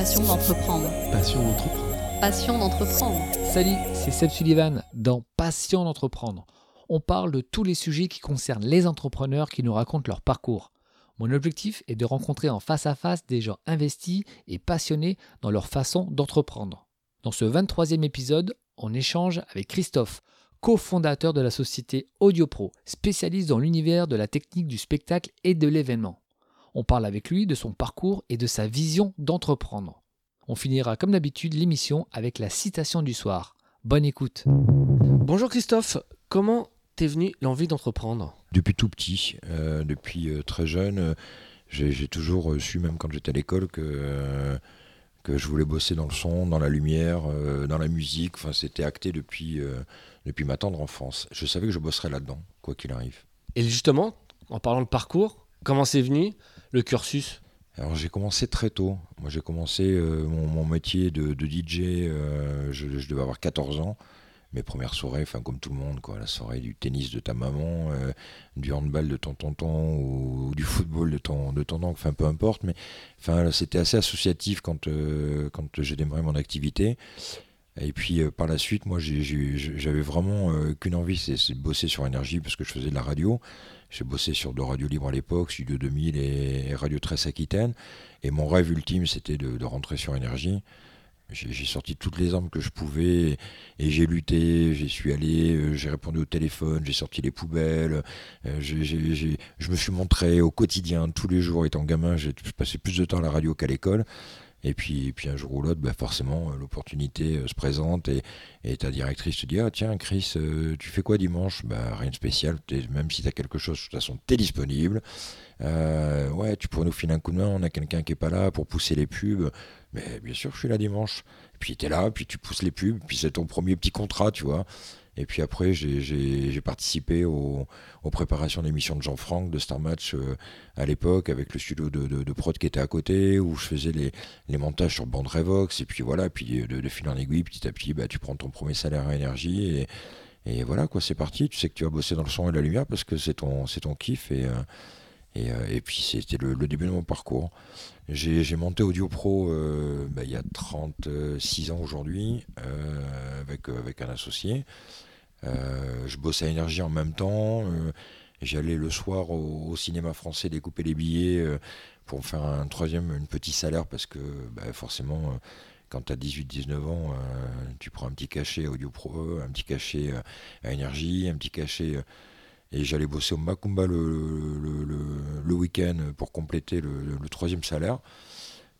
Passion d'entreprendre. Passion d'entreprendre. Passion d'entreprendre. Salut, c'est Seb Sullivan dans Passion d'entreprendre. On parle de tous les sujets qui concernent les entrepreneurs qui nous racontent leur parcours. Mon objectif est de rencontrer en face à face des gens investis et passionnés dans leur façon d'entreprendre. Dans ce 23e épisode, on échange avec Christophe, cofondateur de la société AudioPro, spécialiste dans l'univers de la technique du spectacle et de l'événement. On parle avec lui de son parcours et de sa vision d'entreprendre. On finira comme d'habitude l'émission avec la citation du soir. Bonne écoute. Bonjour Christophe, comment t'es venu l'envie d'entreprendre? Depuis tout petit, euh, depuis euh, très jeune, euh, j'ai toujours su, même quand j'étais à l'école, que, euh, que je voulais bosser dans le son, dans la lumière, euh, dans la musique. Enfin, c'était acté depuis, euh, depuis ma tendre enfance. Je savais que je bosserais là-dedans, quoi qu'il arrive. Et justement, en parlant de parcours, comment c'est venu le cursus? Alors j'ai commencé très tôt. Moi j'ai commencé euh, mon, métier de, DJ, euh, je, devais avoir 14 ans. Mes premières soirées, enfin comme tout le monde, quoi, la soirée du tennis de ta maman, euh, du handball de ton tonton ou, du football de ton, de ton oncle, enfin peu importe. Mais c'était assez associatif quand, quand j'ai démarré mon activité. Et puis euh, par la suite, moi j'avais vraiment euh, qu'une envie, c'est de bosser sur énergie parce que je faisais de la radio. J'ai bossé sur deux radios libres à l'époque, Studio 2000 et, Radio 13 Aquitaine. Et mon rêve ultime, c'était de, rentrer sur énergie. J'ai sorti toutes les armes que je pouvais et j'ai lutté, j'y suis allé, euh, j'ai répondu au téléphone, j'ai sorti les poubelles, je me suis montré au quotidien, tous les jours étant gamin, j'ai passé plus de temps à la radio qu'à l'école. Et puis, et puis un jour ou l'autre, bah forcément, euh, l'opportunité euh, se présente et, ta directrice te dit Ah, tiens, Chris, euh, tu fais quoi dimanche? Bah, Rien de spécial, même si tu as quelque chose, de toute façon, tu es disponible. Ouais, tu pourrais nous filer un coup de main, on a quelqu'un qui est pas là pour pousser les pubs. Mais bien sûr, je suis là dimanche. Et puis tu es là, puis tu pousses les pubs, puis c'est ton premier petit contrat, tu vois. Et puis après, j'ai- participé au- aux préparations d'émissions de Jean-Franck, de Star Match euh, à l'époque, avec le studio de, de- prod qui était à côté, où je faisais les, montages sur bande Revox. Et puis voilà, puis de, de fil en aiguille, petit à petit, bah, tu prends ton premier salaire à énergie. Et, voilà, quoi, c'est parti. Tu sais que tu vas bosser dans le son et la lumière parce que c'est ton, ton kiff. Et, euh, euh, et puis c'était le, début de mon parcours. J'ai monté Audio Pro bah, il y a 36 ans aujourd'hui avec, avec un associé. Euh, je bossais à Énergie en même temps. euh, J'allais le soir au, cinéma français découper les billets euh, pour me faire un troisième, une petit salaire parce que bah, forcément, quand tu as 18-19 ans, tu prends un petit cachet Audio Pro, un petit cachet à Énergie, un petit cachet. et j'allais bosser au Macumba le, le, week-end pour compléter le, troisième salaire.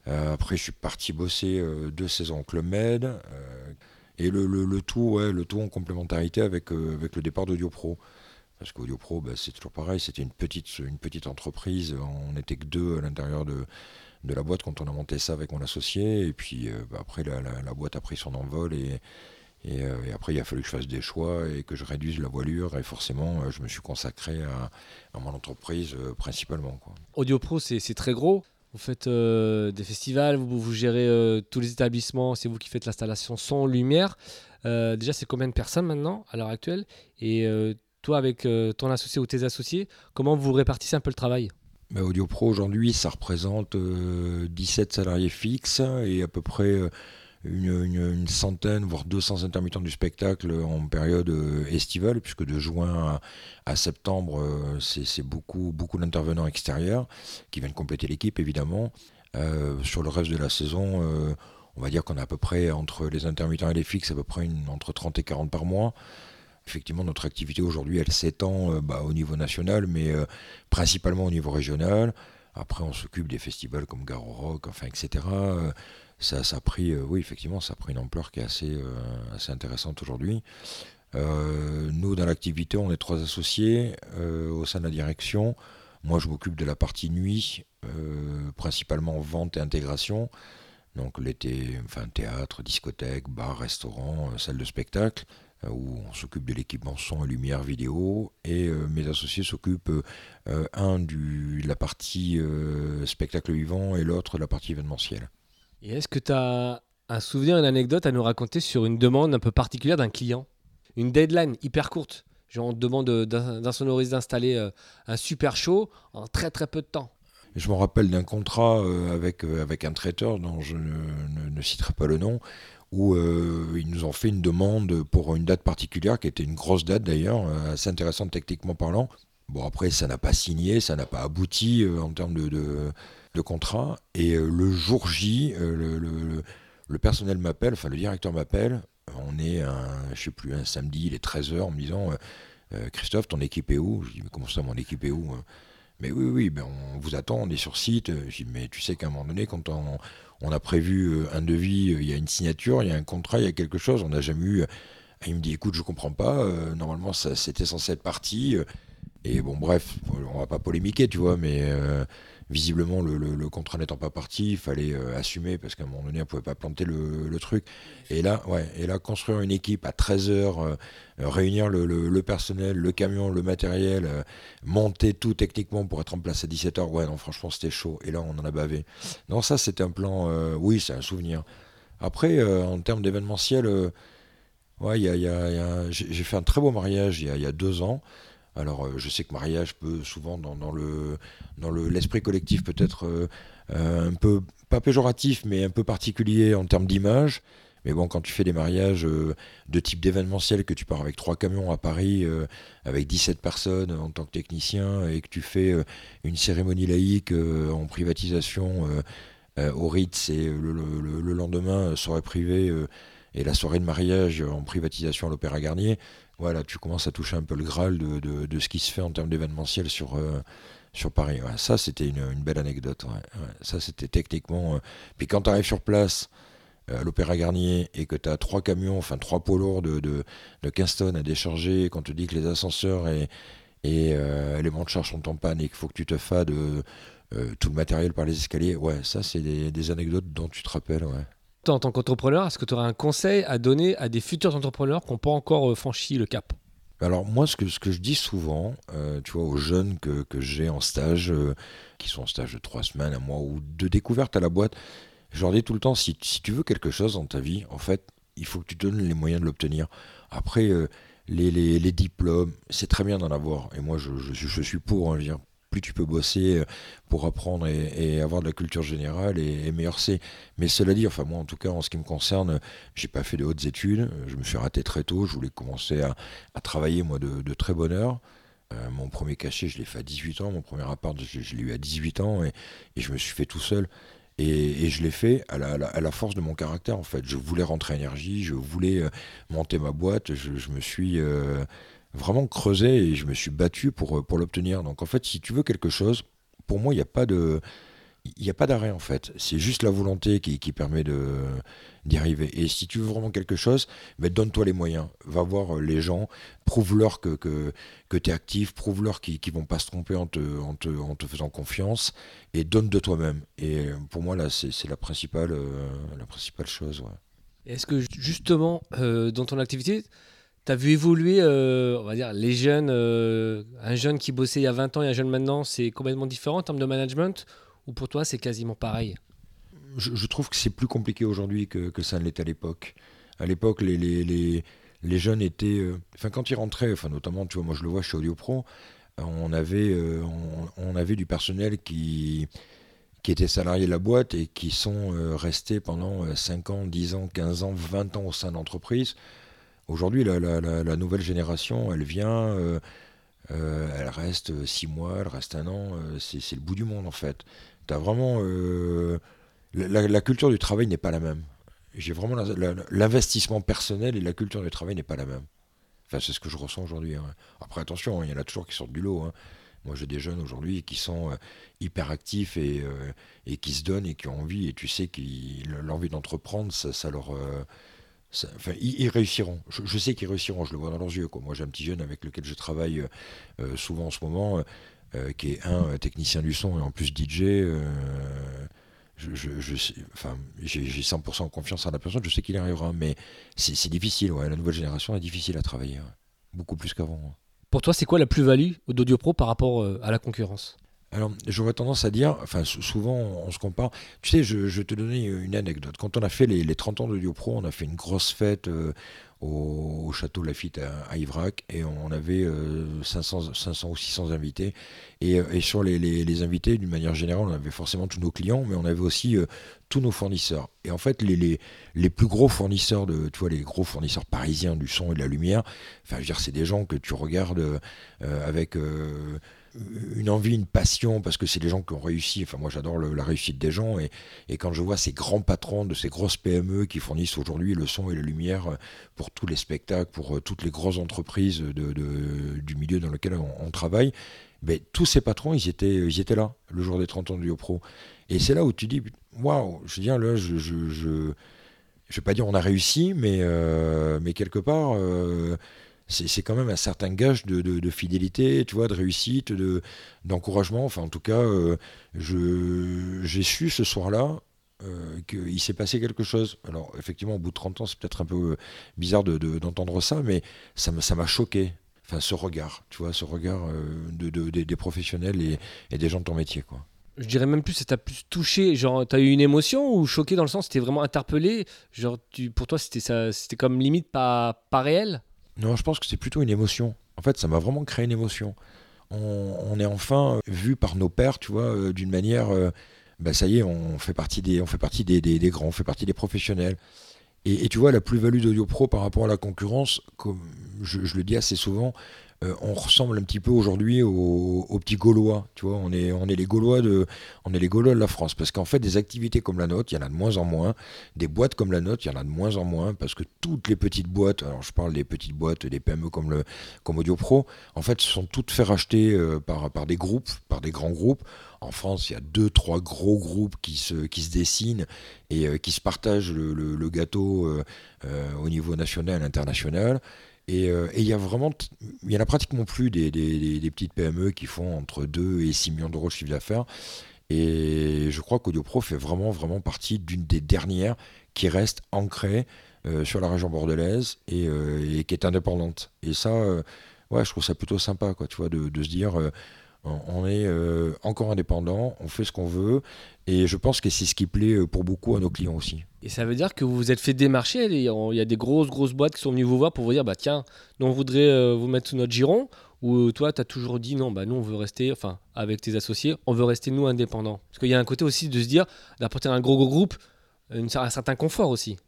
Après, je suis parti bosser deux saisons au Club Med. Et le, le, tout, ouais, le tout en complémentarité avec, euh, avec le départ d'Audio Pro. Parce qu'Audio Pro, bah, c'est toujours pareil, c'était une petite, une petite entreprise. On n'était que deux à l'intérieur de, de la boîte quand on a monté ça avec mon associé. Et puis euh, bah, après, la, boîte a pris son envol. Et, euh, et après, il a fallu que je fasse des choix et que je réduise la voilure. Et forcément, je me suis consacré à, à mon entreprise principalement. Quoi. Audio Pro, c'est très gros. Vous faites euh, des festivals, vous, gérez euh, tous les établissements, c'est vous qui faites l'installation son, lumière. Euh, déjà, c'est combien de personnes maintenant, à l'heure actuelle? Et toi, avec ton associé ou tes associés, comment vous répartissez un peu le travail? Bah, Audio Pro aujourd'hui, ça représente euh, 17 salariés fixes et à peu près une, centaine, voire 200 intermittents du spectacle en période euh, estivale, puisque de juin à, septembre, euh, c'est beaucoup, beaucoup d'intervenants extérieurs qui viennent compléter l'équipe, évidemment. Euh, sur le reste de la saison, on va dire qu'on a à peu près, entre les intermittents et les fixes, à peu près entre 30 et 40 par mois. Effectivement, notre activité aujourd'hui, elle s'étend bah, au niveau national, mais principalement au niveau régional. Après, on s'occupe des festivals comme Garo Rock, enfin, etc. Ça, a pris, euh, oui, effectivement, ça a pris une ampleur qui est assez, euh, intéressante aujourd'hui. Euh, nous, dans l'activité, on est trois associés au sein de la direction. Moi, je m'occupe de la partie nuit, principalement vente et intégration. Donc l'été, enfin théâtre, discothèque, bar, restaurant, salle de spectacle, où on s'occupe de l'équipement son et lumière vidéo. Et mes associés s'occupent, un de la partie spectacle vivant et l'autre de la partie événementielle. Et est-ce que tu as un souvenir, une anecdote à nous raconter sur une demande un peu particulière d'un client? Une deadline hyper courte Genre, on te demande d'in- d'insonoriser, d'installer euh, un super show en très très peu de temps. je me rappelle d'un contrat euh, avec, euh, avec un traiteur dont je ne, citerai pas le nom, où ils nous ont fait une demande pour une date particulière, qui était une grosse date d'ailleurs, assez intéressante techniquement parlant. Bon, après, ça n'a pas signé, ça n'a pas abouti en termes de, contrat. Et le jour J, le, le, personnel m'appelle, enfin le directeur m'appelle. On est, un, je sais plus, un samedi, il est 13h, en me disant Christophe, ton équipe est où? Je dis Mais comment ça, mon équipe est où mais oui, oui, ben on vous attend, on est sur site. Je dis, mais tu sais qu'à un moment donné, quand on, a prévu euh, un devis, euh, il y a une signature, il y a un contrat, il y a quelque chose, on n'a jamais eu. Il me dit, écoute, je comprends pas, euh, normalement, c'était censé être parti. Et bon, bref, on va pas polémiquer, tu vois, mais visiblement, le, contrat n'étant pas parti, il fallait euh, assumer parce qu'à un moment donné, on pouvait pas planter le, truc. Et là, ouais, et là, construire une équipe à 13 heures, euh, réunir le, personnel, le camion, le matériel, euh, monter tout techniquement pour être en place à 17 heures, ouais, non, franchement, c'était chaud. Et là, on en a bavé. Non, ça, c'était un plan, oui, c'est un souvenir. Après, en termes d'événementiel, ouais, j'ai fait un très beau mariage il y a deux ans. Alors, euh, je sais que mariage peut souvent, dans, le dans l'esprit collectif, peut-être euh, euh, un peu, pas péjoratif, mais un peu particulier en termes d'image. Mais bon, quand tu fais des mariages de type d'événementiel, que tu pars avec trois camions à Paris, avec 17 personnes en tant que technicien, et que tu fais une cérémonie laïque en privatisation au Ritz, et le, le lendemain, soirée privée, et la soirée de mariage en privatisation à l'Opéra Garnier, voilà, tu commences à toucher un peu le Graal de, ce qui se fait en termes d'événementiel sur, euh, sur Paris. ça, c'était une, belle anecdote. ça, c'était techniquement. Euh, puis quand tu arrives sur place euh, à l'Opéra Garnier et que tu as trois camions, enfin trois poids lourds de, de, 15 tonnes à décharger, quand tu dis que les ascenseurs et, les monts de charge sont en panne et qu'il faut que tu te fades tout le matériel par les escaliers, ouais, ça, c'est des, anecdotes dont tu te rappelles. En tant qu'entrepreneur, est-ce que tu aurais un conseil à donner à des futurs entrepreneurs qui n'ont pas encore euh, franchi le cap? Alors moi, ce que, je dis souvent, euh, tu vois, aux jeunes que, j'ai en stage, euh, qui sont en stage de trois semaines, un mois ou de découverte à la boîte, je leur dis tout le temps, si, tu veux quelque chose dans ta vie, en fait, il faut que tu donnes les moyens de l'obtenir. Après, les, diplômes, c'est très bien d'en avoir. Et moi, je, je, suis pour. Hein, plus tu peux bosser euh, pour apprendre et, avoir de la culture générale et, meilleur c'est. Mais cela dit, enfin moi en tout cas en ce qui me concerne, j'ai pas fait de hautes études, je me suis raté très tôt, je voulais commencer à, travailler moi de, très bonne heure. Euh, mon premier cachet, je l'ai fait à 18 ans, mon premier appart, je, l'ai eu à 18 ans et, je me suis fait tout seul. Et, je l'ai fait à la, force de mon caractère en fait. Je voulais rentrer énergie, je voulais euh, monter ma boîte, je, me suis vraiment creusé et je me suis battu pour, euh, pour l'obtenir. Donc en fait, si tu veux quelque chose, pour moi, il n'y a pas d'arrêt en fait, c'est juste la volonté qui, qui permet d'y arriver. Et si tu veux vraiment quelque chose, ben donne-toi les moyens. Va voir euh, les gens, prouve-leur que, que, que tu es actif, prouve-leur qu'ils ne vont pas se tromper en te, en, te, en te, faisant confiance et donne de toi-même. Et euh, pour moi, là, c'est la principale, la principale chose. Est-ce que justement, dans ton activité, tu as vu évoluer, euh, on va dire, les jeunes, euh, un jeune qui bossait il y a 20 ans et un jeune maintenant, c'est complètement différent en termes de management Ou pour toi, c'est quasiment pareil? Je, trouve que c'est plus compliqué aujourd'hui que, que, ça ne l'était à l'époque. À l'époque, les, les, les, les, jeunes étaient. Euh, enfin, quand ils rentraient, enfin, notamment, tu vois, moi je le vois chez Audio Pro, on avait, on, avait du personnel qui, qui était salarié de la boîte et qui sont restés pendant 5 ans, 10 ans, 15 ans, 20 ans au sein d'entreprise. Aujourd'hui, la, nouvelle génération, elle vient, euh, euh, elle reste six mois, elle reste un an, euh, c'est le bout du monde en fait. As vraiment, la, culture du travail n'est pas la même. J'ai vraiment l'investissement personnel et la culture du travail n'est pas la même. Enfin, c'est ce que je ressens aujourd'hui. Hein. Après, attention, hein, il y en a toujours qui sortent du lot. Hein. Moi, j'ai des jeunes aujourd'hui qui sont hyper actifs et, qui se donnent et qui ont envie. Et tu sais que l'envie d'entreprendre, ça, leur, enfin, ils, réussiront. Je, sais qu'ils réussiront, je le vois dans leurs yeux. Moi, j'ai un petit jeune avec lequel je travaille euh, euh, souvent en ce moment, euh, qui est un technicien du son et en plus DJ. je, enfin, j'ai 100% confiance en la personne, je sais qu'il arrivera, mais c'est difficile. La nouvelle génération est difficile à travailler, beaucoup plus qu'avant. Pour toi, c'est quoi la plus-value d'Audio Pro par rapport à la concurrence? Alors, j'aurais tendance à dire, enfin, souvent on se compare. Tu sais, je, vais te donner une anecdote. Quand on a fait les, 30 ans de Pro, on a fait une grosse fête euh, au, château Lafitte à, à, Ivrac et on avait 500, euh, 500 ou 600 invités. Et, et sur les, les, invités, d'une manière générale, on avait forcément tous nos clients, mais on avait aussi tous nos fournisseurs. Et en fait, les, les, les, plus gros fournisseurs, tu vois, les gros fournisseurs parisiens du son et de la lumière, enfin, je veux dire, c'est des gens que tu regardes avec une envie, une passion, parce que c'est des gens qui ont réussi. Enfin, moi, j'adore la réussite des gens. Et, quand je vois ces grands patrons de ces grosses PME qui fournissent aujourd'hui le son et la lumière euh, pour tous les spectacles, pour euh, toutes les grosses entreprises du milieu dans lequel on, travaille, ben, tous ces patrons, ils étaient, ils étaient là le jour des 30 ans du Pro. Et c'est là où tu dis, waouh, je veux dire, là, je, je, je, vais pas dire on a réussi, mais, euh, mais quelque part c'est quand même un certain gage de, fidélité, tu vois, de réussite, d'encouragement. enfin, en tout cas, euh, j'ai su ce soir-là euh, qu'il s'est passé quelque chose. Alors, effectivement, au bout de 30 ans, c'est peut-être un peu euh, bizarre d'entendre ça, mais ça m'a choqué. Enfin, ce regard, tu vois, ce regard des professionnels et, des gens de ton métier, quoi je dirais même plus, ça t'a plus touché, genre t'as eu une émotion ou choqué dans le sens, c'était vraiment interpellé, genre pour toi c'était c'était comme limite pas pas réel? Non, je pense que c'est plutôt une émotion. En fait, ça m'a vraiment créé une émotion. On, est enfin vu par nos pères, tu vois, euh, d'une manière. Euh, bah, ça y est, on fait partie des, on fait partie des, grands, on fait partie des professionnels. Et, tu vois, la plus-value d'Audio Pro par rapport à la concurrence, comme je le dis assez souvent, euh, on ressemble un petit peu aujourd'hui aux, petits Gaulois. Tu vois, on est, on est les Gaulois de, on est les Gaulois de la France. Parce qu'en fait, des activités comme la nôtre, il y en a de moins en moins. Des boîtes comme la nôtre, il y en a de moins en moins. Parce que toutes les petites boîtes, alors je parle des petites boîtes, des PME comme, le, comme Audio Pro, en fait, sont toutes fait racheter euh, par, par des groupes, par des grands groupes. En France, il y a deux, trois gros groupes qui se, qui se dessinent et euh, qui se partagent le, gâteau au niveau national international. Euh, et il y a vraiment, il y en a pratiquement plus des, petites PME qui font entre 2 et 6 millions d'euros de chiffre d'affaires. Et je crois qu'AudioPro fait vraiment, vraiment partie d'une des dernières qui reste ancrée euh, sur la région bordelaise euh, et, qui est indépendante. Et ça, ouais, je trouve ça plutôt sympa, quoi, tu vois, de, de se dire on est euh, encore indépendant, on fait ce qu'on veut, et je pense que c'est ce qui plaît euh, pour beaucoup à nos clients aussi. Et ça veut dire que vous vous êtes fait démarcher, il y a des grosses, grosses boîtes qui sont venues vous voir pour vous dire, bah tiens, nous on voudrait euh, vous mettre sous notre giron, ou toi tu as toujours dit, non, bah nous on veut rester, enfin avec tes associés, on veut rester nous indépendants. Parce qu'il y a un côté aussi de se dire, d'apporter un gros, gros groupe, un certain confort aussi.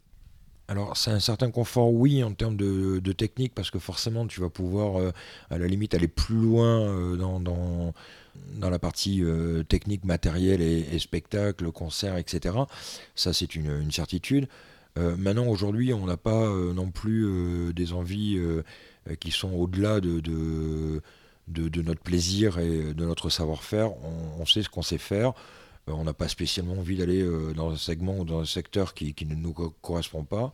Alors, c'est un certain confort, oui, en termes de, technique, parce que forcément, tu vas pouvoir, euh, à la limite, aller plus loin euh, dans, dans, la partie euh, technique, matériel et, spectacle, concert, etc. Ça, c'est une, certitude. maintenant, aujourd'hui, on n'a pas non plus des envies qui sont au-delà de, de, notre plaisir et de notre savoir-faire. on sait ce qu'on sait faire. Euh, on n'a pas spécialement envie d'aller euh, dans un segment ou dans un secteur qui, ne nous correspond pas.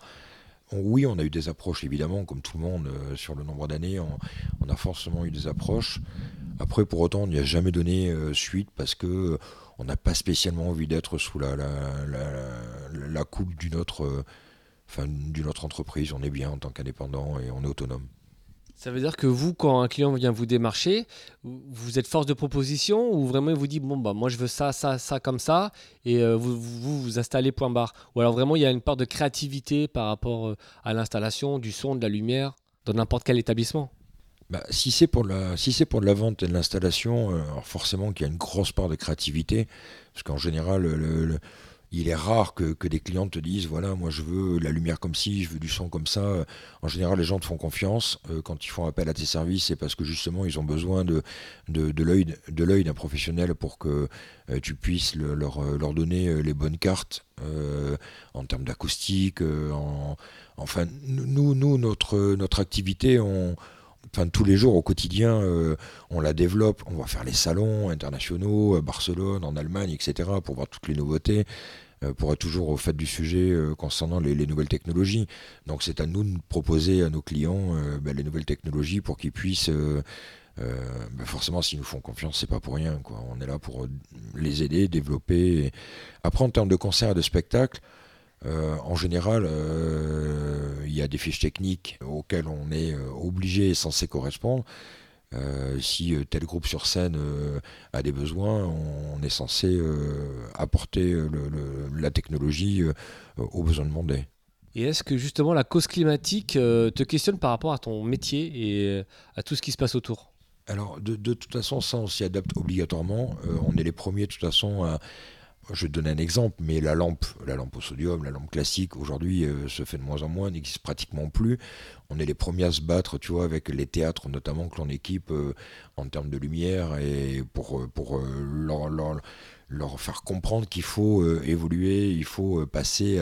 oui, on a eu des approches, évidemment, comme tout le monde, euh, sur le nombre d'années, on, a forcément eu des approches. Après, pour autant, on n'y a jamais donné suite parce que on n'a pas spécialement envie d'être sous la, la, coupe d'une autre, d'une autre entreprise. On est bien en tant qu'indépendant et on est autonome. Ça veut dire que vous, quand un client vient vous démarcher, vous êtes force de proposition ou vraiment il vous dit bon bah moi je veux ça, ça, ça comme ça et euh, vous, vous, installez point barre. Ou alors vraiment il y a une part de créativité par rapport euh, à l'installation du son, de la lumière dans n'importe quel établissement. Bah, si c'est pour la si pour de la vente et de l'installation, euh, forcément qu'il y a une grosse part de créativité parce qu'en général le il est rare que, des clients te disent voilà moi je veux la lumière comme ci, je veux du son comme ça. En général les gens te font confiance euh, quand ils font appel à tes services, c'est parce que justement ils ont besoin de, de, l'œil d'un professionnel pour que euh, tu puisses leur, euh, leur, donner les bonnes cartes en termes d'acoustique. En, enfin nous, nous notre, notre activité on tous les jours au quotidien, on la développe. On va faire les salons internationaux, à Barcelone, en Allemagne, etc., pour voir toutes les nouveautés, euh, pour être toujours au fait du sujet euh, concernant les, nouvelles technologies. Donc c'est à nous de proposer à nos clients euh, ben, les nouvelles technologies pour qu'ils puissent ben, forcément, s'ils nous font confiance, c'est pas pour rien. On est là pour les aider, développer. Après, en termes de concerts et de spectacles, en général, il y a des fiches techniques auxquelles on est obligé et censé correspondre. Euh, si euh, tel groupe sur scène euh, a des besoins, on, est censé euh, apporter euh, le- le- la technologie euh, aux besoins demandés. Et est-ce que justement la cause climatique euh, te questionne par rapport à ton métier et euh, à tout ce qui se passe autour? Alors, de, de toute façon, ça, on s'y adapte obligatoirement. Euh, on est les premiers, de toute façon, à. Je vais te donner un exemple, mais la lampe, la lampe au sodium, la lampe classique, aujourd'hui, euh, se fait de moins en moins, n'existe pratiquement plus. On est les premiers à se battre, tu vois, avec les théâtres notamment que l'on équipe euh, en termes de lumière et pour, euh, euh, leur, faire comprendre qu'il faut évoluer, il faut passer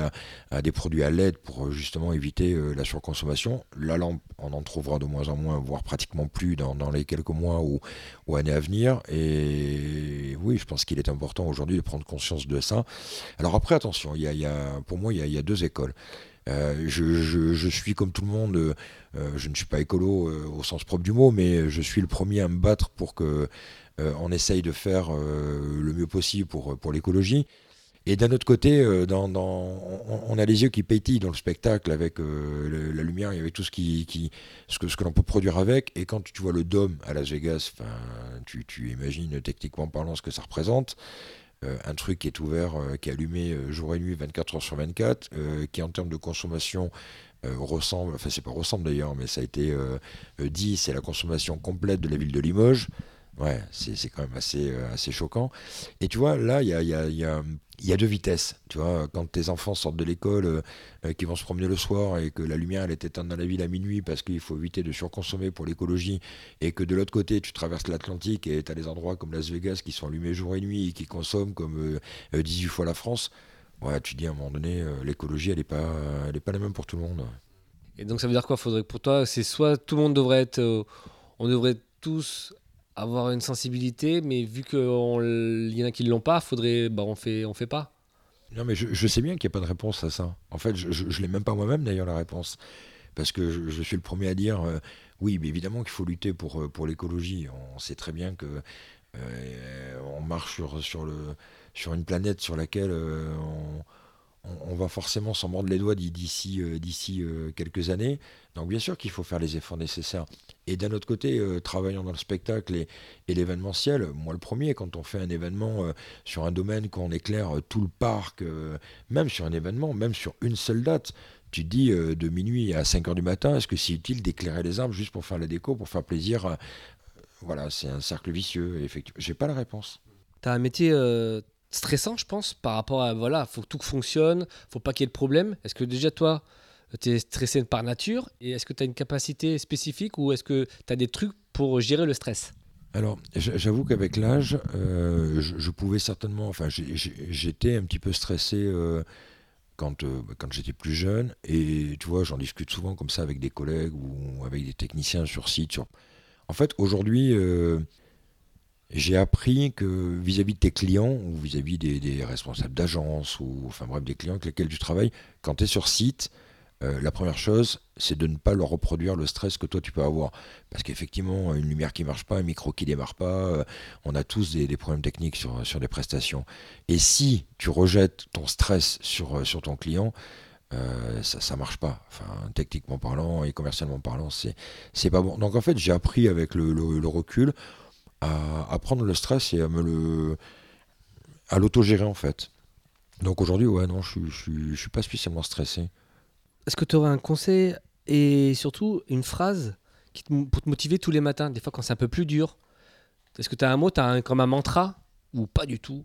à, des produits à LED pour justement éviter la surconsommation. La lampe, on en trouvera de moins en moins, voire pratiquement plus dans, les quelques mois ou, années à venir. Et oui, je pense qu'il est important aujourd'hui de prendre conscience de ça. Alors après, attention, y pour moi, il y a deux écoles. Euh, je, suis comme tout le monde, euh, euh, je ne suis pas écolo au sens propre du mot, mais je suis le premier à me battre pour que on essaye de faire le mieux possible pour, pour l'écologie. Et d'un autre côté, on, a les yeux qui pétillent dans le spectacle avec la lumière et avec tout ce, ce que, ce que l'on peut produire avec. Et quand tu vois le dôme à Las Vegas, tu, tu imagines techniquement parlant ce que ça représente. Euh, un truc qui est ouvert, euh, qui est allumé euh, jour et nuit, 24 heures sur 24, euh, qui en termes de consommation ressemble, enfin c'est pas ressemble d'ailleurs, mais ça a été dit, c'est la consommation complète de la ville de Limoges. Ouais, c'est quand même assez, euh, assez choquant. Et tu vois, là, il y a, y, a, y, y a deux vitesses. Tu vois, quand tes enfants sortent de l'école, euh, euh, qui vont se promener le soir et que la lumière elle est éteinte dans la ville à minuit parce qu'il faut éviter de surconsommer pour l'écologie, et que de l'autre côté, tu traverses l'Atlantique et tu as des endroits comme Las Vegas qui sont allumés jour et nuit et qui consomment comme euh, euh, 18 fois la France. Ouais, tu dis à un moment donné, euh, l'écologie, elle n'est pas, elle pas la même pour tout le monde. Et donc ça veut dire quoi? Faudrait pour toi, c'est soit tout le monde devrait être, euh, on devrait tous avoir une sensibilité, mais vu qu'il y en a qui ne l'ont pas, faudrait, bah on fait, on fait pas. Non, mais je, sais bien qu'il n'y a pas de réponse à ça. En fait, je ne l'ai même pas moi-même d'ailleurs la réponse. Parce que je, je suis le premier à dire, euh, oui, mais évidemment qu'il faut lutter pour, euh, pour l'écologie. On sait très bien que euh, on marche sur, sur, le, sur une planète sur laquelle euh, on, va forcément s'en mordre les doigts d'i- d'ici euh, euh, quelques années. Donc bien sûr qu'il faut faire les efforts nécessaires. Et d'un autre côté, euh, travaillant dans le spectacle et, l'événementiel, moi le premier, quand on fait un événement euh, sur un domaine, qu'on éclaire tout le parc, même sur un événement, même sur une seule date, tu te dis de minuit à 5 heures du matin, est-ce que c'est utile d'éclairer les arbres juste pour faire la déco, pour faire plaisir Voilà, c'est un cercle vicieux. Effectivement, j'ai pas la réponse. Tu as un métier stressant, je pense, par rapport à, voilà, faut que tout fonctionne, faut pas qu'il y ait de problème. Est-ce que déjà toi, tu es stressé par nature Et est-ce que tu as une capacité spécifique ou est-ce que tu as des trucs pour gérer le stress? Alors, j'avoue qu'avec l'âge, euh, je, pouvais certainement. Enfin, j'étais un petit peu stressé euh, quand, euh, quand j'étais plus jeune. Et tu vois, j'en discute souvent comme ça avec des collègues ou avec des techniciens sur site. En fait, aujourd'hui, j'ai appris que vis-à-vis de tes clients ou vis-à-vis des, responsables d'agence ou enfin bref des clients avec lesquels tu travailles, quand tu es sur site, euh, la première chose, c'est de ne pas leur reproduire le stress que toi tu peux avoir. Parce qu'effectivement, une lumière qui marche pas, un micro qui démarre pas, euh, on a tous des, problèmes techniques sur, sur des prestations. Et si tu rejettes ton stress sur, euh, sur ton client, ça ça marche pas. Enfin, techniquement parlant et commercialement parlant, c'est pas bon. Donc en fait, j'ai appris avec le recul à, à prendre le stress et à me le à l'autogérer en fait. Donc aujourd'hui, ouais, non, je je suis- je suis pas spécialement stressé. Est-ce que tu aurais un conseil et surtout une phrase qui te- pour te motiver tous les matins, des fois quand c'est un peu plus dur? Est-ce que tu as un mot, tu as un, comme un mantra ou pas du tout?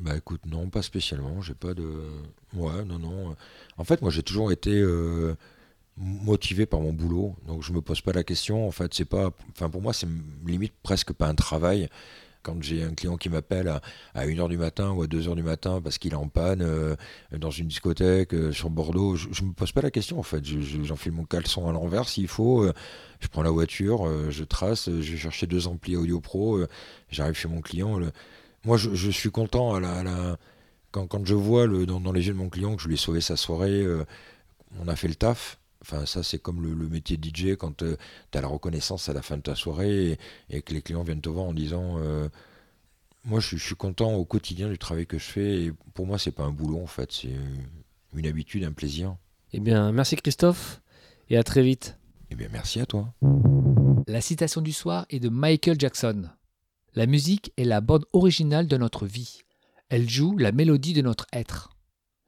Bah écoute, non, pas spécialement. J'ai pas de. Ouais, non, non. En fait, moi, j'ai toujours été euh, motivé par mon boulot, donc je me pose pas la question. En fait, c'est pas. Enfin, pour moi, c'est limite presque pas un travail. Quand j'ai un client qui m'appelle à, à 1h du matin ou à 2h du matin parce qu'il est en panne euh, dans une discothèque euh, sur Bordeaux, je, je me pose pas la question en fait. Je- je- J'enfile mon caleçon à l'envers s'il faut. euh, je prends la voiture, je trace, je vais chercher deux amplis audio pro, j'arrive chez mon client. Moi, je, suis content quand, quand je vois le, dans, dans les yeux de mon client que je lui ai sauvé sa soirée, on a fait le taf. Enfin, ça, c'est comme le, le métier de DJ quand tu as la reconnaissance à la fin de ta soirée et, et que les clients viennent te voir en disant euh, Moi, je, suis- je suis content au quotidien du travail que je fais. Et pour moi, c'est pas un boulot, en fait. C'est une habitude, un plaisir. Eh bien, merci Christophe et à très vite. Eh bien, merci à toi. La citation du soir est de Michael Jackson. La musique est la bande originale de notre vie. Elle joue la mélodie de notre être.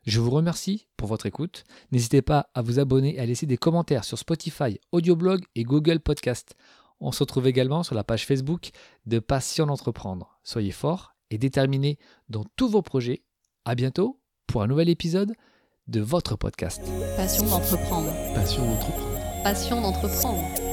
Je vous remercie pour votre écoute. N'hésitez pas à vous abonner et à laisser des commentaires sur Spotify, Audioblog et Google Podcast. On se retrouve également sur la page Facebook de Passion d'entreprendre. Soyez forts et déterminés dans tous vos projets. À bientôt pour un nouvel épisode de votre podcast. Passion d'entreprendre. Passion d'entreprendre. Passion d'entreprendre.